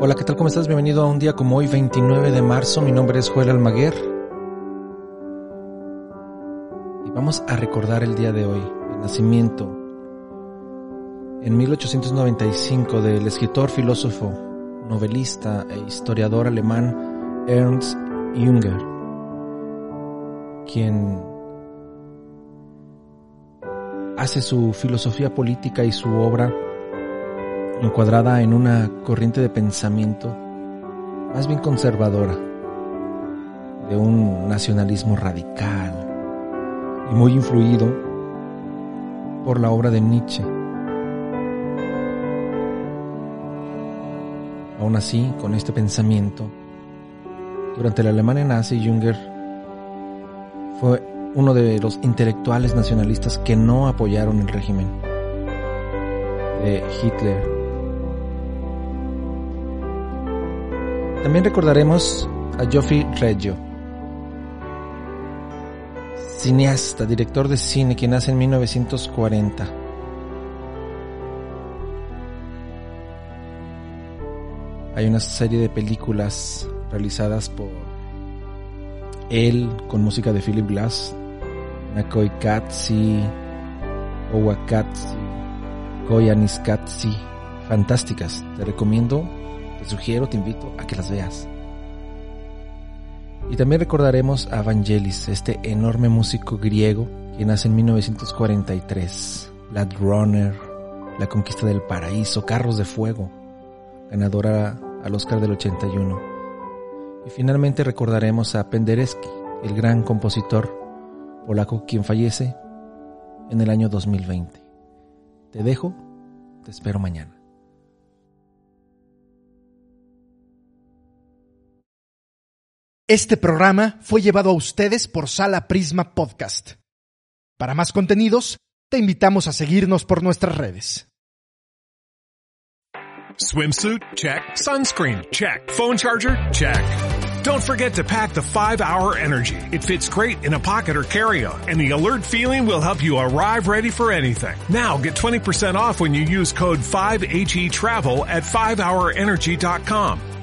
Hola, ¿qué tal? ¿Cómo estás? Bienvenido a un día como hoy, 29 de marzo. Mi nombre es Joel Almaguer. Y vamos a recordar el día de hoy, el nacimiento en 1895 del escritor, filósofo, novelista e historiador alemán Ernst Jünger, quien hace su filosofía política y su obra encuadrada en una corriente de pensamiento más bien conservadora, de un nacionalismo radical y muy influido por la obra de Nietzsche. Aún así, con este pensamiento, durante la Alemania nazi, Jünger fue uno de los intelectuales nacionalistas que no apoyaron el régimen de Hitler También recordaremos a Geoffrey Reggio, cineasta, director de cine, quien nace en 1940. Hay una serie de películas realizadas por él con música de Philip Glass, Nakoi Katsi, Owa Katsi, Koyanis Katsi, fantásticas. Te recomiendo te sugiero, te invito a que las veas. Y también recordaremos a Vangelis, este enorme músico griego que nace en 1943, Blade Runner, La Conquista del Paraíso, Carros de Fuego, ganadora al Oscar del 81. Y finalmente recordaremos a Penderecki, el gran compositor polaco quien fallece en el año 2020. Te dejo, te espero mañana. Este programa fue llevado a ustedes por Sala Prisma Podcast. Para más contenidos, te invitamos a seguirnos por nuestras redes. Swimsuit? Check. Sunscreen? Check. Phone charger? Check. Don't forget to pack the 5 Hour Energy. It fits great in a pocket or carry-on, and the alert feeling will help you arrive ready for anything. Now get 20% off when you use code 5HE Travel at 5hourenergy.com.